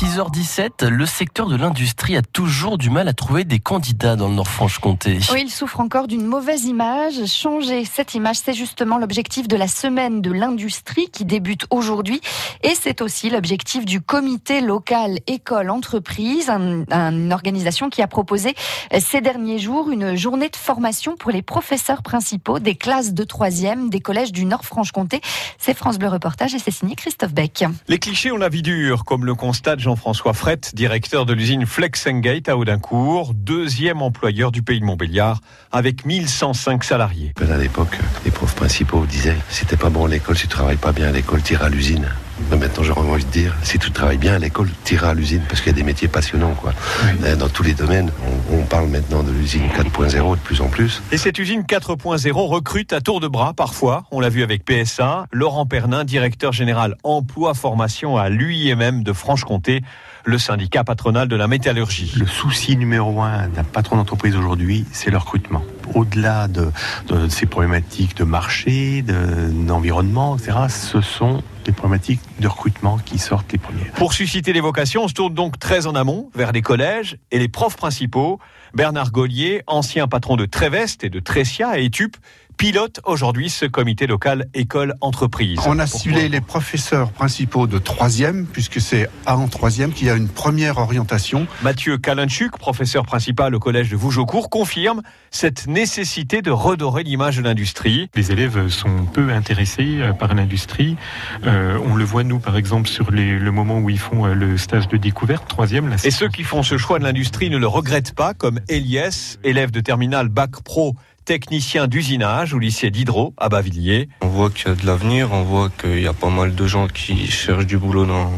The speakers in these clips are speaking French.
6h17, le secteur de l'industrie a toujours du mal à trouver des candidats dans le Nord-Franche-Comté. Oui, il souffre encore d'une mauvaise image. Changer cette image, c'est justement l'objectif de la semaine de l'industrie qui débute aujourd'hui. Et c'est aussi l'objectif du comité local école-entreprise, une organisation qui a proposé ces derniers jours une journée de formation pour les professeurs principaux des classes de troisième des collèges du Nord-Franche-Comté. C'est France Bleu Reportage et c'est signé Christophe Beck. Les clichés ont la vie dure, comme le constate Jean-François Frette, directeur de l'usine Flexengate à Audincourt, deuxième employeur du pays de Montbéliard, avec 1105 salariés. À l'époque, principaux disaient si t'es pas bon à l'école, si tu travailles pas bien à l'école, tire à l'usine. Mais maintenant, j'aurais envie de dire, si tu travailles bien à l'école, tire à l'usine, parce qu'il y a des métiers passionnants, quoi. Euh, dans tous les domaines, on, on parle maintenant de l'usine 4.0 de plus en plus. Et cette usine 4.0 recrute à tour de bras, parfois. On l'a vu avec PSA. Laurent Pernin, directeur général emploi formation à l'UIMM de Franche-Comté, le syndicat patronal de la métallurgie. Le souci numéro un d'un patron d'entreprise aujourd'hui, c'est le recrutement. Au-delà de, ces problématiques de marché, d'environnement, etc., ce sont des problématiques de recrutement qui sortent les premières. Pour susciter les vocations, on se tourne donc très en amont vers les collèges et les profs principaux. Bernard Gollier, ancien patron de Tréveste et de Tressia et Etup, pilote aujourd'hui ce comité local école-entreprise. On a ciblé les professeurs principaux de troisième, puisque c'est en troisième qu'il y a une première orientation. Mathieu Kalinchuk, professeur principal au collège de Vougeaucourt, confirme cette nécessité de redorer l'image de l'industrie. Les élèves sont peu intéressés euh, par l'industrie. Euh, on le voit, nous, par exemple, sur les, le moment où ils font euh, le stage de découverte, troisième. Et ceux qui font ce choix de l'industrie ne le regrettent pas, comme Elias, élève de terminale Bac Pro technicien d'usinage au lycée d'Hydro à Bavilliers. On voit qu'il y a de l'avenir, on voit qu'il y a pas mal de gens qui cherchent du boulot dans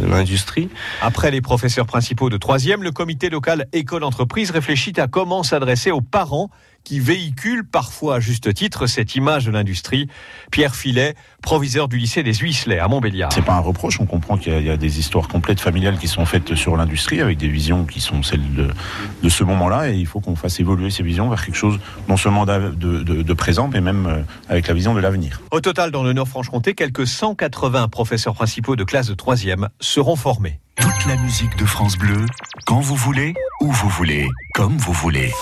l'industrie. Après les professeurs principaux de troisième, le comité local école-entreprise réfléchit à comment s'adresser aux parents qui véhiculent parfois à juste titre cette image de l'industrie. Pierre Filet, proviseur du lycée des Huisselets à Montbéliard. C'est pas un reproche, on comprend qu'il y, y, a des histoires complètes familiales qui sont faites sur l'industrie avec des visions qui sont celles de, de ce moment-là et il faut qu'on fasse évoluer ces visions vers quelque chose non seulement de, de, de présent mais même avec la vision de l'avenir. Au total, dans le Nord-Franche-Comté, quelques 180 professeurs principaux de classe de troisième seront formés. Toute la musique de France Bleu, quand vous voulez, où vous voulez, comme vous voulez.